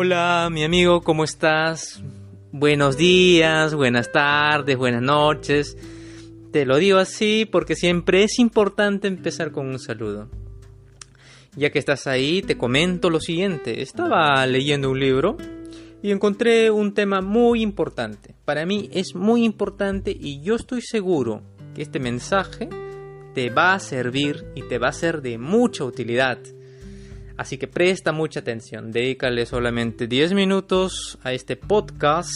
Hola, mi amigo, ¿cómo estás? Buenos días, buenas tardes, buenas noches. Te lo digo así porque siempre es importante empezar con un saludo. Ya que estás ahí, te comento lo siguiente. Estaba leyendo un libro y encontré un tema muy importante. Para mí es muy importante y yo estoy seguro que este mensaje te va a servir y te va a ser de mucha utilidad. Así que presta mucha atención, dedícale solamente 10 minutos a este podcast.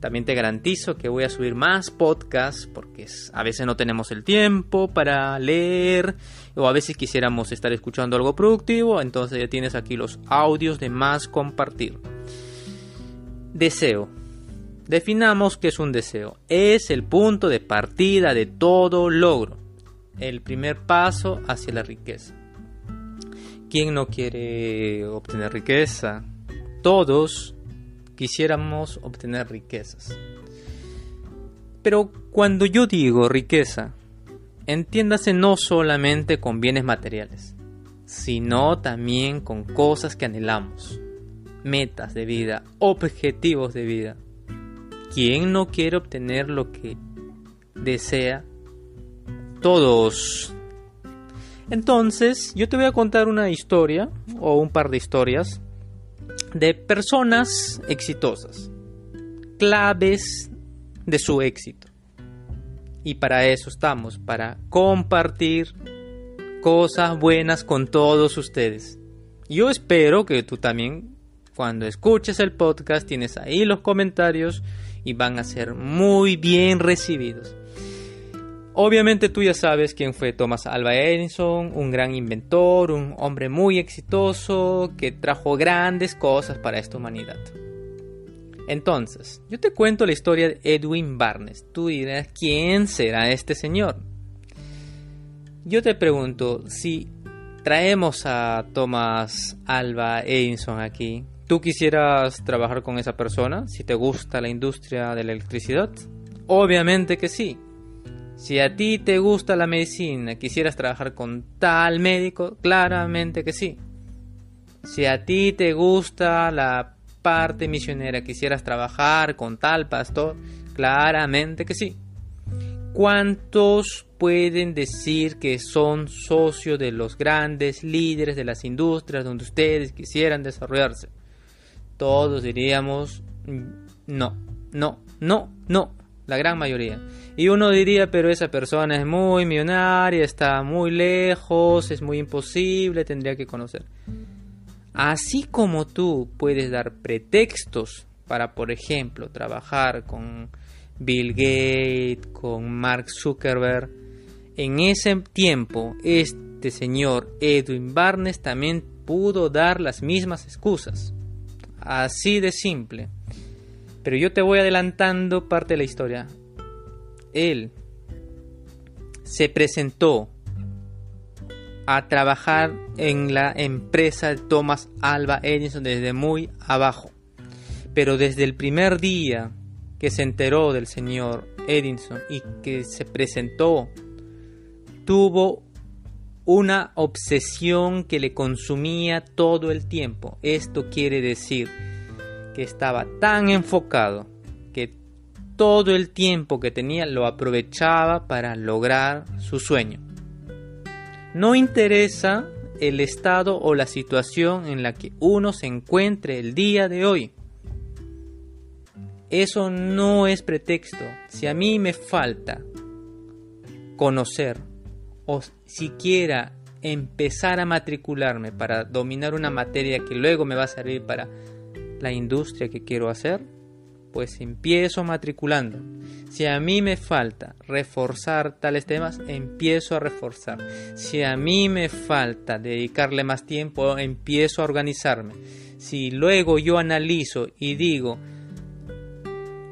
También te garantizo que voy a subir más podcasts porque a veces no tenemos el tiempo para leer o a veces quisiéramos estar escuchando algo productivo, entonces ya tienes aquí los audios de más compartir. Deseo. Definamos qué es un deseo. Es el punto de partida de todo logro. El primer paso hacia la riqueza. ¿Quién no quiere obtener riqueza? Todos quisiéramos obtener riquezas. Pero cuando yo digo riqueza, entiéndase no solamente con bienes materiales, sino también con cosas que anhelamos, metas de vida, objetivos de vida. ¿Quién no quiere obtener lo que desea? Todos entonces, yo te voy a contar una historia o un par de historias de personas exitosas, claves de su éxito. Y para eso estamos, para compartir cosas buenas con todos ustedes. Yo espero que tú también, cuando escuches el podcast, tienes ahí los comentarios y van a ser muy bien recibidos. Obviamente tú ya sabes quién fue Thomas Alva Edison, un gran inventor, un hombre muy exitoso que trajo grandes cosas para esta humanidad. Entonces, yo te cuento la historia de Edwin Barnes. Tú dirás, ¿quién será este señor? Yo te pregunto, si traemos a Thomas Alva Edison aquí, ¿tú quisieras trabajar con esa persona si te gusta la industria de la electricidad? Obviamente que sí. Si a ti te gusta la medicina, quisieras trabajar con tal médico, claramente que sí. Si a ti te gusta la parte misionera, quisieras trabajar con tal pastor, claramente que sí. ¿Cuántos pueden decir que son socios de los grandes líderes de las industrias donde ustedes quisieran desarrollarse? Todos diríamos mm, no, no, no, no la gran mayoría. Y uno diría, pero esa persona es muy millonaria, está muy lejos, es muy imposible, tendría que conocer. Así como tú puedes dar pretextos para, por ejemplo, trabajar con Bill Gates, con Mark Zuckerberg, en ese tiempo este señor Edwin Barnes también pudo dar las mismas excusas. Así de simple. Pero yo te voy adelantando parte de la historia. Él se presentó a trabajar en la empresa de Thomas Alba Edison desde muy abajo. Pero desde el primer día que se enteró del señor Edison y que se presentó, tuvo una obsesión que le consumía todo el tiempo. Esto quiere decir que estaba tan enfocado que todo el tiempo que tenía lo aprovechaba para lograr su sueño. No interesa el estado o la situación en la que uno se encuentre el día de hoy. Eso no es pretexto. Si a mí me falta conocer o siquiera empezar a matricularme para dominar una materia que luego me va a servir para la industria que quiero hacer, pues empiezo matriculando. Si a mí me falta reforzar tales temas, empiezo a reforzar. Si a mí me falta dedicarle más tiempo, empiezo a organizarme. Si luego yo analizo y digo,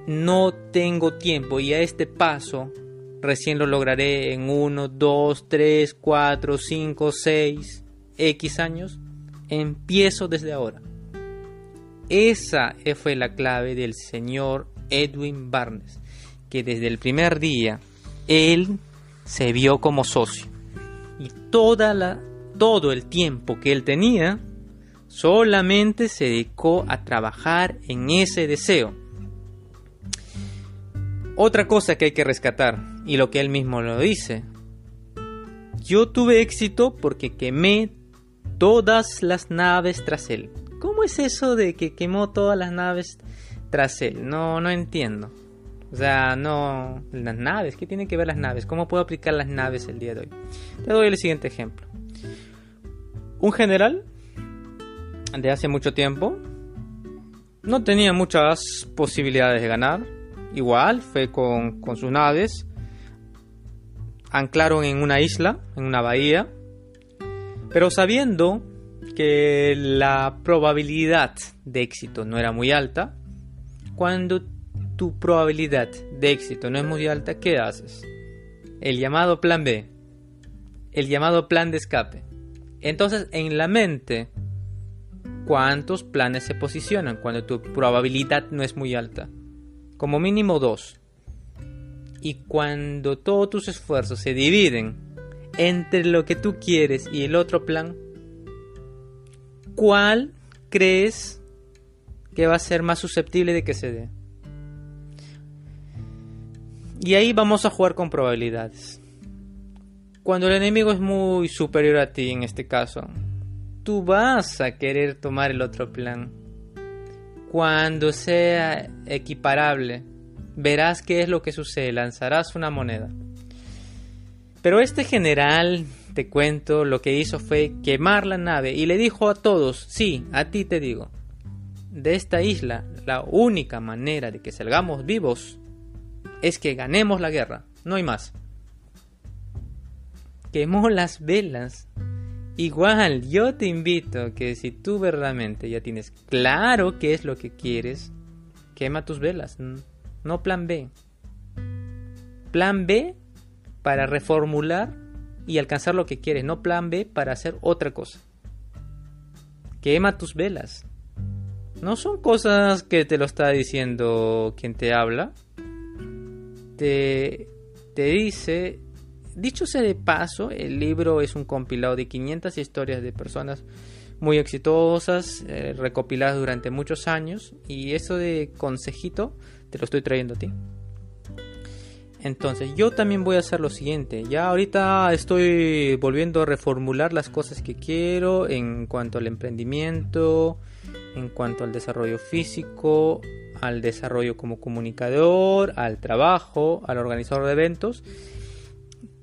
no tengo tiempo y a este paso recién lo lograré en 1, 2, 3, 4, 5, 6, X años, empiezo desde ahora. Esa fue la clave del señor Edwin Barnes, que desde el primer día él se vio como socio. Y toda la, todo el tiempo que él tenía Solamente se dedicó a trabajar en ese deseo. Otra cosa que hay que rescatar, y lo que él mismo lo dice, yo tuve éxito porque quemé todas las naves tras él. ¿Cómo es eso de que quemó todas las naves tras él? No, no entiendo. O sea, no... Las naves, ¿qué tienen que ver las naves? ¿Cómo puedo aplicar las naves el día de hoy? Te doy el siguiente ejemplo. Un general de hace mucho tiempo no tenía muchas posibilidades de ganar. Igual fue con, con sus naves. Anclaron en una isla, en una bahía. Pero sabiendo que la probabilidad de éxito no era muy alta, cuando tu probabilidad de éxito no es muy alta, ¿qué haces? El llamado plan B, el llamado plan de escape. Entonces, en la mente, ¿cuántos planes se posicionan cuando tu probabilidad no es muy alta? Como mínimo dos. Y cuando todos tus esfuerzos se dividen entre lo que tú quieres y el otro plan, ¿cuál crees que va a ser más susceptible de que se dé? Y ahí vamos a jugar con probabilidades. Cuando el enemigo es muy superior a ti en este caso, tú vas a querer tomar el otro plan. Cuando sea equiparable, verás qué es lo que sucede, lanzarás una moneda. Pero este general, te cuento, lo que hizo fue quemar la nave y le dijo a todos, sí, a ti te digo, de esta isla, la única manera de que salgamos vivos es que ganemos la guerra, no hay más. Quemó las velas. Igual, yo te invito que si tú verdaderamente ya tienes claro qué es lo que quieres, quema tus velas, no plan B. Plan B para reformular y alcanzar lo que quieres, no plan B para hacer otra cosa. Quema tus velas. No son cosas que te lo está diciendo quien te habla, te, dice, dicho sea de paso, el libro es un compilado de 500 historias de personas muy exitosas, eh, recopiladas durante muchos años, y eso de consejito te lo estoy trayendo a ti. Entonces, yo también voy a hacer lo siguiente. Ya ahorita estoy volviendo a reformular las cosas que quiero en cuanto al emprendimiento, en cuanto al desarrollo físico, al desarrollo como comunicador, al trabajo, al organizador de eventos,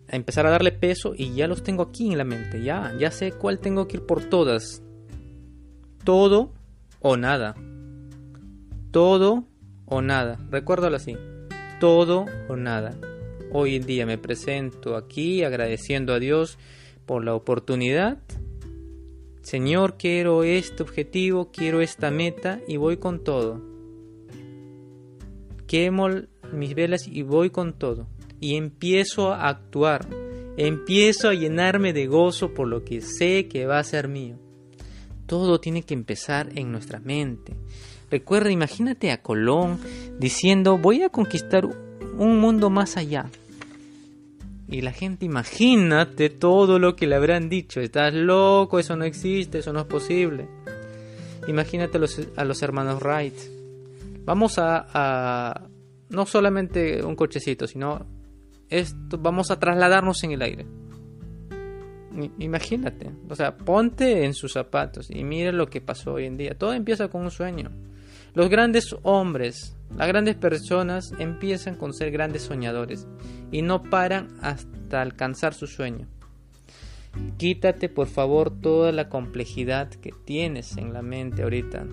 a empezar a darle peso y ya los tengo aquí en la mente, ya, ya sé cuál tengo que ir por todas. Todo o nada. Todo o nada. Recuérdalo así. Todo o nada. Hoy en día me presento aquí agradeciendo a Dios por la oportunidad. Señor, quiero este objetivo, quiero esta meta y voy con todo quemo mis velas y voy con todo. Y empiezo a actuar. Empiezo a llenarme de gozo por lo que sé que va a ser mío. Todo tiene que empezar en nuestra mente. Recuerda, imagínate a Colón diciendo voy a conquistar un mundo más allá. Y la gente imagínate todo lo que le habrán dicho. Estás loco, eso no existe, eso no es posible. Imagínate a los, a los hermanos Wright vamos a, no solamente un cochecito, sino esto, vamos a trasladarnos en el aire. Imagínate, o sea, ponte en sus zapatos y mira lo que pasó hoy en día. Todo empieza con un sueño. Los grandes hombres, las grandes personas empiezan con ser grandes soñadores y no paran hasta alcanzar su sueño. Quítate por favor toda la complejidad que tienes en la mente ahorita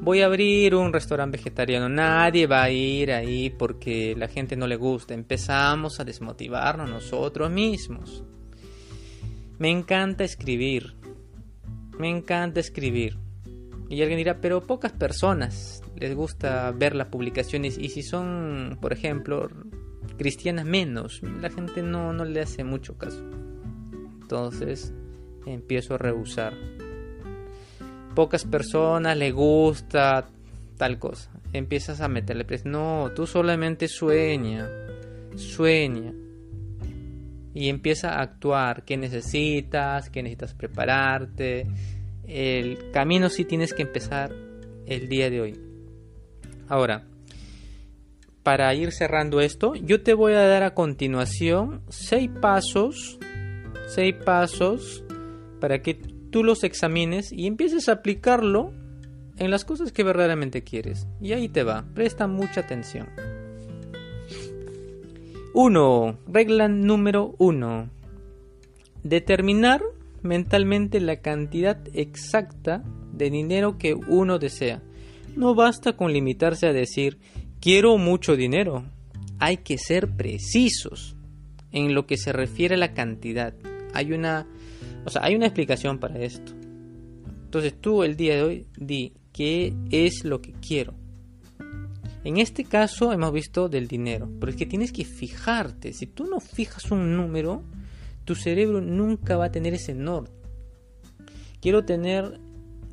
voy a abrir un restaurante vegetariano. Nadie va a ir ahí porque la gente no le gusta. Empezamos a desmotivarnos nosotros mismos. Me encanta escribir. Me encanta escribir. Y alguien dirá, pero pocas personas les gusta ver las publicaciones y si son, por ejemplo, cristianas menos, la gente no, no le hace mucho caso. Entonces empiezo a rehusar pocas personas le gusta tal cosa. Empiezas a meterle presión. No, tú solamente sueña, sueña. Y empieza a actuar. ¿Qué necesitas? ¿Qué necesitas prepararte? El camino sí tienes que empezar el día de hoy. Ahora, para ir cerrando esto, yo te voy a dar a continuación seis pasos, seis pasos para que tú los examines y empieces a aplicarlo en las cosas que verdaderamente quieres. Y ahí te va, presta mucha atención. 1. Regla número 1. Determinar mentalmente la cantidad exacta de dinero que uno desea. No basta con limitarse a decir quiero mucho dinero. Hay que ser precisos en lo que se refiere a la cantidad. Hay una, o sea, hay una explicación para esto. Entonces tú el día de hoy di qué es lo que quiero. En este caso hemos visto del dinero, pero es que tienes que fijarte. Si tú no fijas un número, tu cerebro nunca va a tener ese norte. Quiero tener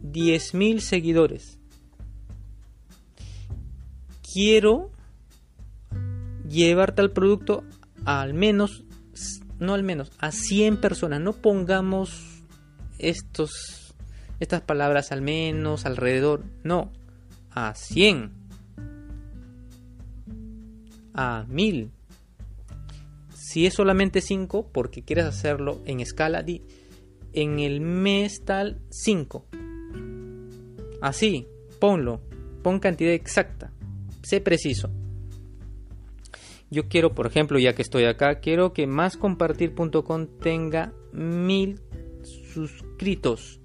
10.000 seguidores. Quiero llevar tal producto a al menos, no al menos, a 100 personas. No pongamos estos estas palabras al menos, alrededor, no, a 100, a 1000. Si es solamente 5, porque quieres hacerlo en escala, di en el mes tal 5. Así, ponlo, pon cantidad exacta, sé preciso. Yo quiero, por ejemplo, ya que estoy acá, quiero que máscompartir.com tenga mil suscritos.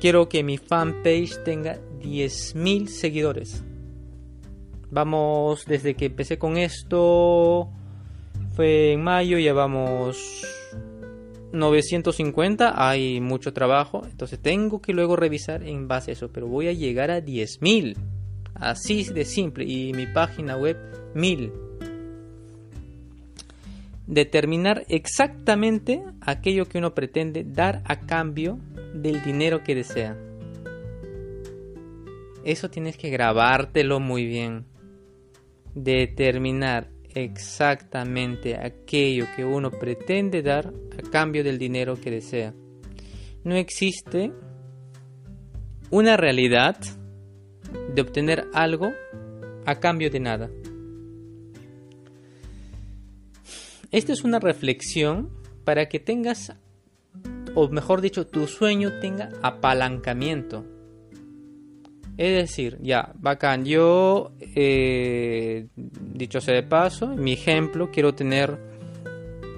Quiero que mi fanpage tenga 10.000 seguidores. Vamos, desde que empecé con esto, fue en mayo, llevamos 950, hay mucho trabajo, entonces tengo que luego revisar en base a eso, pero voy a llegar a 10.000, así de simple, y mi página web 1000. Determinar exactamente aquello que uno pretende dar a cambio del dinero que desea. Eso tienes que grabártelo muy bien. Determinar exactamente aquello que uno pretende dar a cambio del dinero que desea. No existe una realidad de obtener algo a cambio de nada. Esta es una reflexión para que tengas o mejor dicho, tu sueño tenga apalancamiento. Es decir, ya, bacán, yo, eh, dicho sea de paso, mi ejemplo, quiero tener,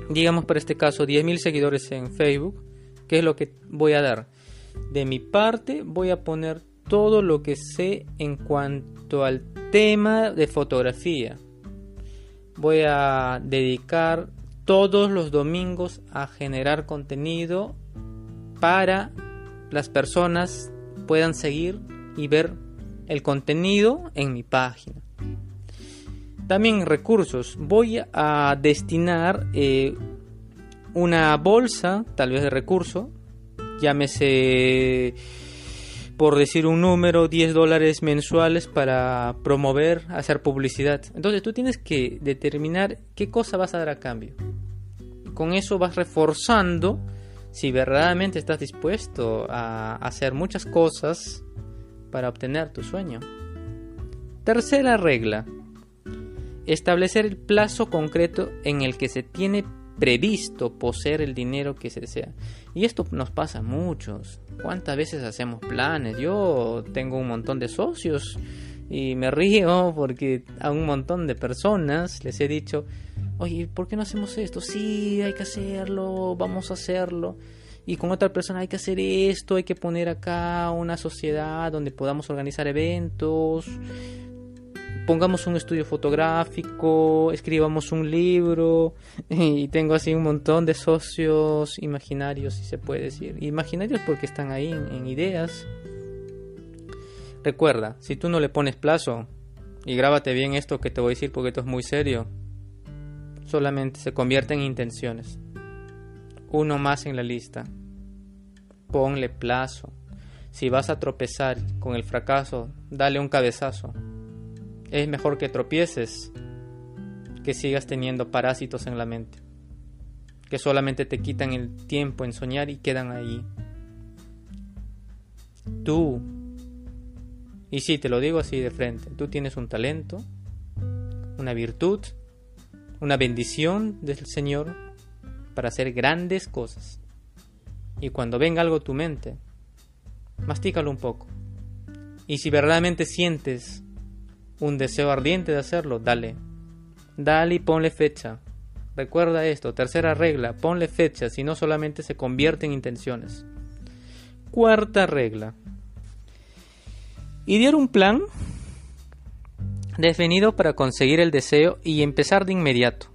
digamos para este caso, 10.000 seguidores en Facebook. ¿Qué es lo que voy a dar? De mi parte, voy a poner todo lo que sé en cuanto al tema de fotografía. Voy a dedicar todos los domingos a generar contenido para las personas puedan seguir y ver el contenido en mi página. También recursos. Voy a destinar eh, una bolsa, tal vez de recurso, llámese por decir un número, 10 dólares mensuales para promover, hacer publicidad. Entonces tú tienes que determinar qué cosa vas a dar a cambio. Con eso vas reforzando si verdaderamente estás dispuesto a hacer muchas cosas para obtener tu sueño. Tercera regla. Establecer el plazo concreto en el que se tiene previsto poseer el dinero que se desea. Y esto nos pasa a muchos. ¿Cuántas veces hacemos planes? Yo tengo un montón de socios y me río porque a un montón de personas les he dicho, oye, ¿por qué no hacemos esto? Sí, hay que hacerlo, vamos a hacerlo. Y con otra persona hay que hacer esto, hay que poner acá una sociedad donde podamos organizar eventos, pongamos un estudio fotográfico, escribamos un libro y tengo así un montón de socios imaginarios, si se puede decir. Imaginarios porque están ahí en ideas. Recuerda, si tú no le pones plazo, y grábate bien esto que te voy a decir porque esto es muy serio, solamente se convierte en intenciones. Uno más en la lista. Ponle plazo. Si vas a tropezar con el fracaso, dale un cabezazo. Es mejor que tropieces que sigas teniendo parásitos en la mente, que solamente te quitan el tiempo en soñar y quedan ahí. tú, y sí, te lo digo así de frente, tú tienes un talento, una virtud, una bendición del Señor para hacer grandes cosas. Y cuando venga algo a tu mente, mastícalo un poco. Y si verdaderamente sientes un deseo ardiente de hacerlo, dale. Dale y ponle fecha. Recuerda esto, tercera regla, ponle fecha, si no solamente se convierte en intenciones. Cuarta regla. Idear un plan definido para conseguir el deseo y empezar de inmediato,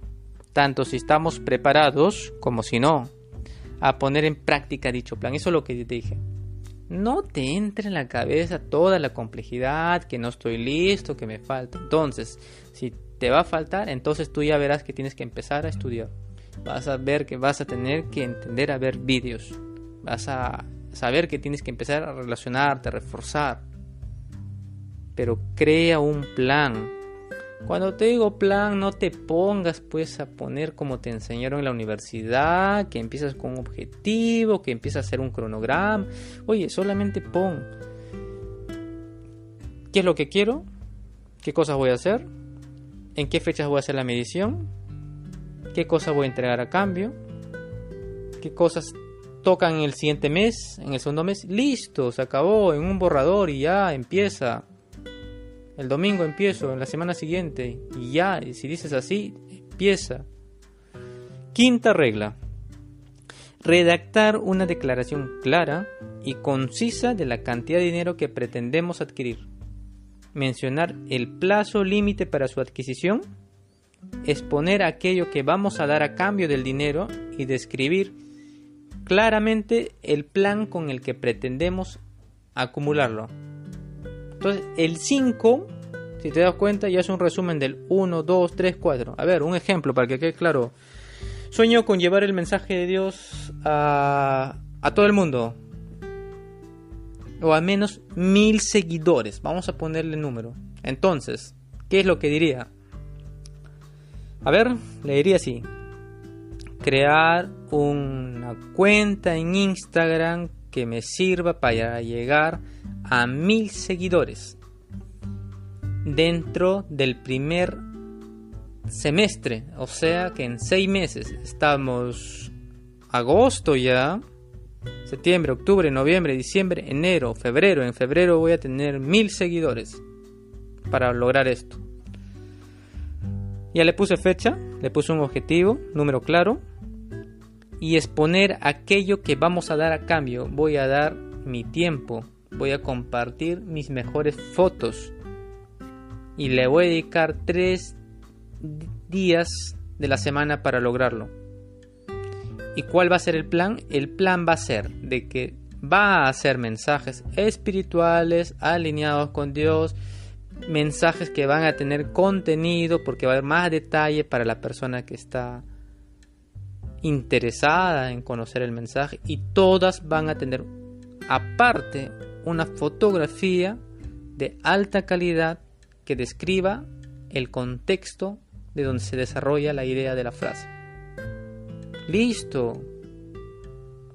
tanto si estamos preparados como si no, a poner en práctica dicho plan. Eso es lo que te dije. No te entre en la cabeza toda la complejidad, que no estoy listo, que me falta. Entonces, si te va a faltar, entonces tú ya verás que tienes que empezar a estudiar. Vas a ver que vas a tener que entender a ver vídeos. Vas a saber que tienes que empezar a relacionarte, a reforzar. Pero crea un plan. Cuando te digo plan, no te pongas pues a poner como te enseñaron en la universidad, que empiezas con un objetivo, que empiezas a hacer un cronograma. Oye, solamente pon qué es lo que quiero, qué cosas voy a hacer, en qué fechas voy a hacer la medición, qué cosas voy a entregar a cambio, qué cosas tocan en el siguiente mes, en el segundo mes, listo, se acabó en un borrador y ya empieza. El domingo empiezo, en la semana siguiente, y ya, si dices así, empieza. Quinta regla. Redactar una declaración clara y concisa de la cantidad de dinero que pretendemos adquirir mencionar el plazo límite para su adquisición, exponer aquello que vamos a dar a cambio del dinero y describir claramente el plan con el que pretendemos acumularlo. Entonces, el 5, si te das cuenta, ya es un resumen del 1, 2, 3, 4. A ver, un ejemplo para que quede claro. Sueño con llevar el mensaje de Dios a, todo el mundo o al menos mil seguidores. Vamos a ponerle número. Entonces, ¿qué es lo que diría? A ver, le diría así. Crear una cuenta en Instagram que me sirva para llegar a mil seguidores dentro del primer semestre. O sea que en seis meses estamos agosto ya septiembre, octubre, noviembre, diciembre, enero, febrero. En febrero voy a tener mil seguidores para lograr esto. Ya le puse fecha, le puse un objetivo, número claro. Y exponer aquello que vamos a dar a cambio. Voy a dar mi tiempo. Voy a compartir mis mejores fotos. Y le voy a dedicar tres días de la semana para lograrlo. ¿Y cuál va a ser el plan? El plan va a ser de que va a hacer mensajes espirituales alineados con Dios, mensajes que van a tener contenido porque va a haber más detalle para la persona que está interesada en conocer el mensaje y todas van a tener aparte una fotografía de alta calidad que describa el contexto de donde se desarrolla la idea de la frase. Listo.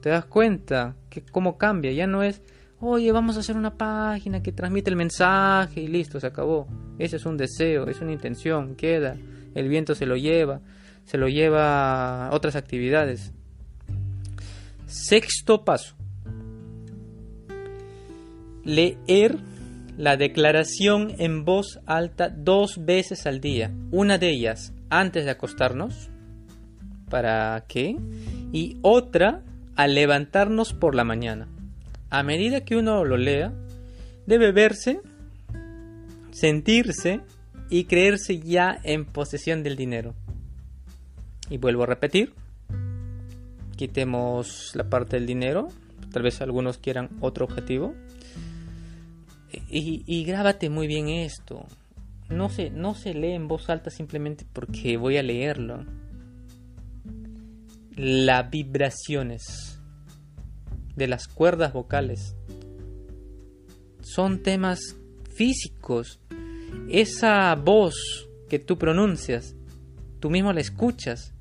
¿Te das cuenta? Que cómo cambia. Ya no es, oye, vamos a hacer una página que transmite el mensaje y listo, se acabó. Ese es un deseo, es una intención, queda. El viento se lo lleva, se lo lleva a otras actividades. Sexto paso. Leer la declaración en voz alta dos veces al día. Una de ellas antes de acostarnos para qué, y otra al levantarnos por la mañana. A medida que uno lo lea, debe verse, sentirse y creerse ya en posesión del dinero. Y vuelvo a repetir, quitemos la parte del dinero, tal vez algunos quieran otro objetivo. Y, grábate muy bien esto. No se, no se lee en voz alta simplemente porque voy a leerlo las vibraciones de las cuerdas vocales son temas físicos. Esa voz que tú pronuncias, tú mismo la escuchas.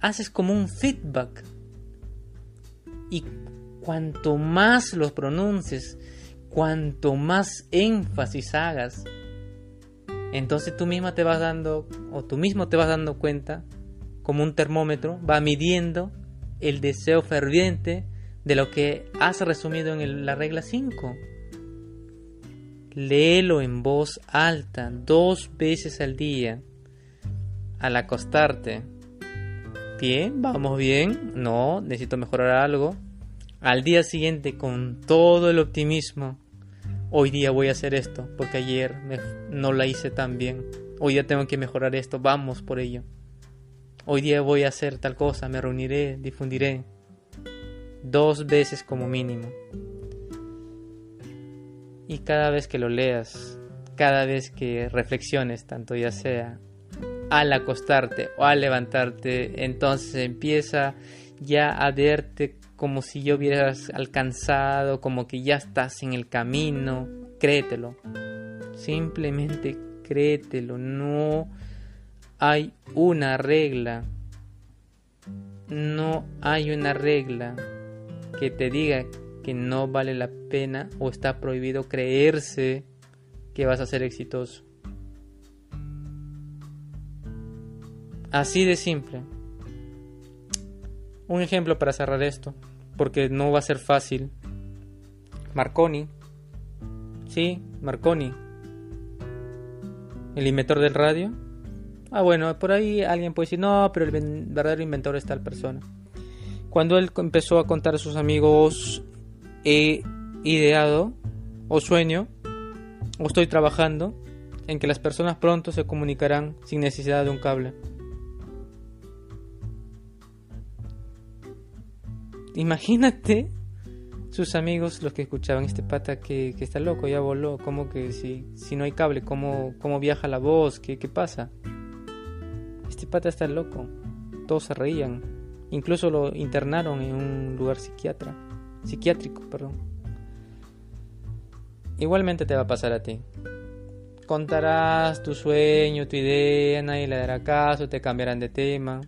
Haces como un feedback. Y cuanto más los pronuncies, cuanto más énfasis hagas, entonces tú misma te vas dando, o tú mismo te vas dando cuenta, como un termómetro, va midiendo el deseo ferviente de lo que has resumido en la regla 5. Léelo en voz alta dos veces al día al acostarte. Bien, vamos bien. No, necesito mejorar algo. Al día siguiente con todo el optimismo. Hoy día voy a hacer esto porque ayer no la hice tan bien. Hoy día tengo que mejorar esto. Vamos por ello. Hoy día voy a hacer tal cosa. Me reuniré, difundiré. Dos veces como mínimo. Y cada vez que lo leas, cada vez que reflexiones, tanto ya sea al acostarte o al levantarte, entonces empieza ya a verte como si yo hubieras alcanzado, como que ya estás en el camino, créetelo. Simplemente créetelo, no hay una regla. No hay una regla que te diga que no vale la pena o está prohibido creerse que vas a ser exitoso. Así de simple. Un ejemplo para cerrar esto, porque no va a ser fácil. Marconi. Sí, Marconi. El inventor del radio. Ah, bueno, por ahí alguien puede decir, no, pero el verdadero inventor es tal persona. Cuando él empezó a contar a sus amigos, he ideado, o sueño, o estoy trabajando, en que las personas pronto se comunicarán sin necesidad de un cable. Imagínate sus amigos, los que escuchaban este pata que, está loco, ya voló, como que si, si no hay cable, ¿cómo, cómo viaja la voz? ¿Qué, ¿Qué pasa? Este pata está loco. Todos se reían. Incluso lo internaron en un lugar psiquiatra, psiquiátrico, perdón. Igualmente te va a pasar a ti. Contarás tu sueño, tu idea, nadie le dará caso, te cambiarán de tema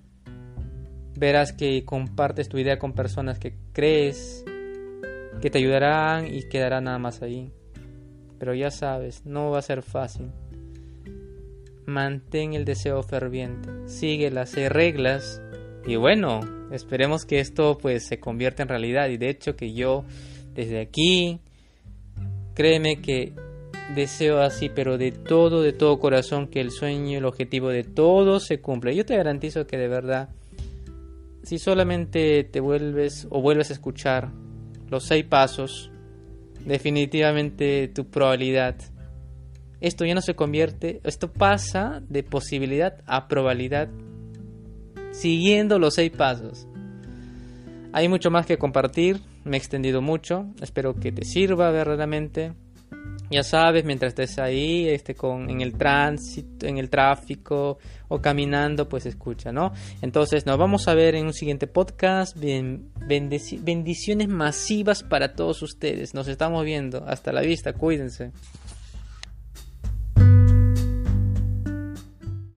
verás que compartes tu idea con personas que crees que te ayudarán y quedará nada más ahí. Pero ya sabes, no va a ser fácil. Mantén el deseo ferviente, sigue las reglas y bueno, esperemos que esto pues se convierta en realidad y de hecho que yo desde aquí créeme que deseo así, pero de todo, de todo corazón que el sueño, el objetivo de todo se cumpla. Yo te garantizo que de verdad si solamente te vuelves o vuelves a escuchar los seis pasos, definitivamente tu probabilidad. Esto ya no se convierte, esto pasa de posibilidad a probabilidad siguiendo los seis pasos. Hay mucho más que compartir, me he extendido mucho, espero que te sirva verdaderamente ya sabes, mientras estés ahí, este, con, en el tránsito, en el tráfico o caminando, pues escucha, ¿no? Entonces nos vamos a ver en un siguiente podcast. bendiciones masivas para todos ustedes. Nos estamos viendo. Hasta la vista, cuídense.